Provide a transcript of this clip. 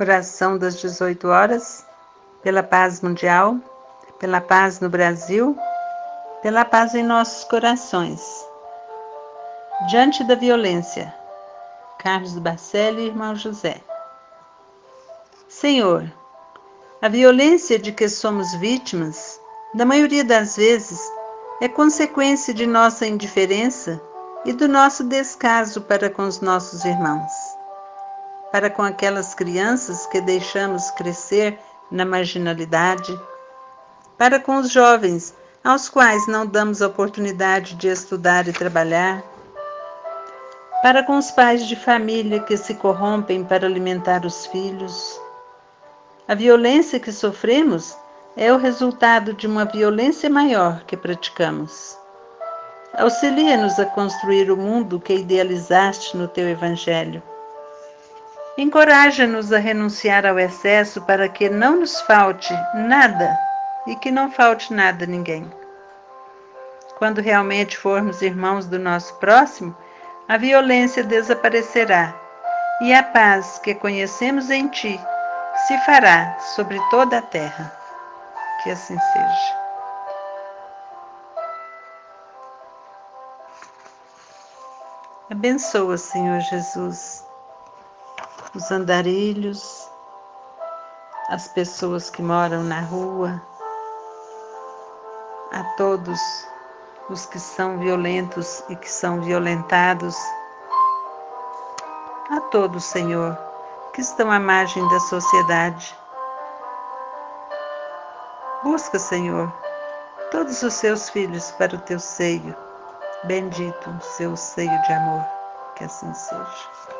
Oração das 18 horas, pela paz mundial, pela paz no Brasil, pela paz em nossos corações. Diante da violência, Carlos Bacelli, irmão José. Senhor, a violência de que somos vítimas, na maioria das vezes, é consequência de nossa indiferença e do nosso descaso para com os nossos irmãos para com aquelas crianças que deixamos crescer na marginalidade, para com os jovens aos quais não damos oportunidade de estudar e trabalhar, para com os pais de família que se corrompem para alimentar os filhos. A violência que sofremos é o resultado de uma violência maior que praticamos. Auxilia-nos a construir o mundo que idealizaste no teu Evangelho Encoraja-nos a renunciar ao excesso para que não nos falte nada e que não falte nada a ninguém. Quando realmente formos irmãos do nosso próximo, a violência desaparecerá e a paz que conhecemos em Ti se fará sobre toda a terra. Que assim seja. Abençoa, Senhor Jesus os andarilhos, as pessoas que moram na rua, a todos os que são violentos e que são violentados, a todos, Senhor, que estão à margem da sociedade. Busca, Senhor, todos os seus filhos para o teu seio. Bendito o seu seio de amor, que assim seja.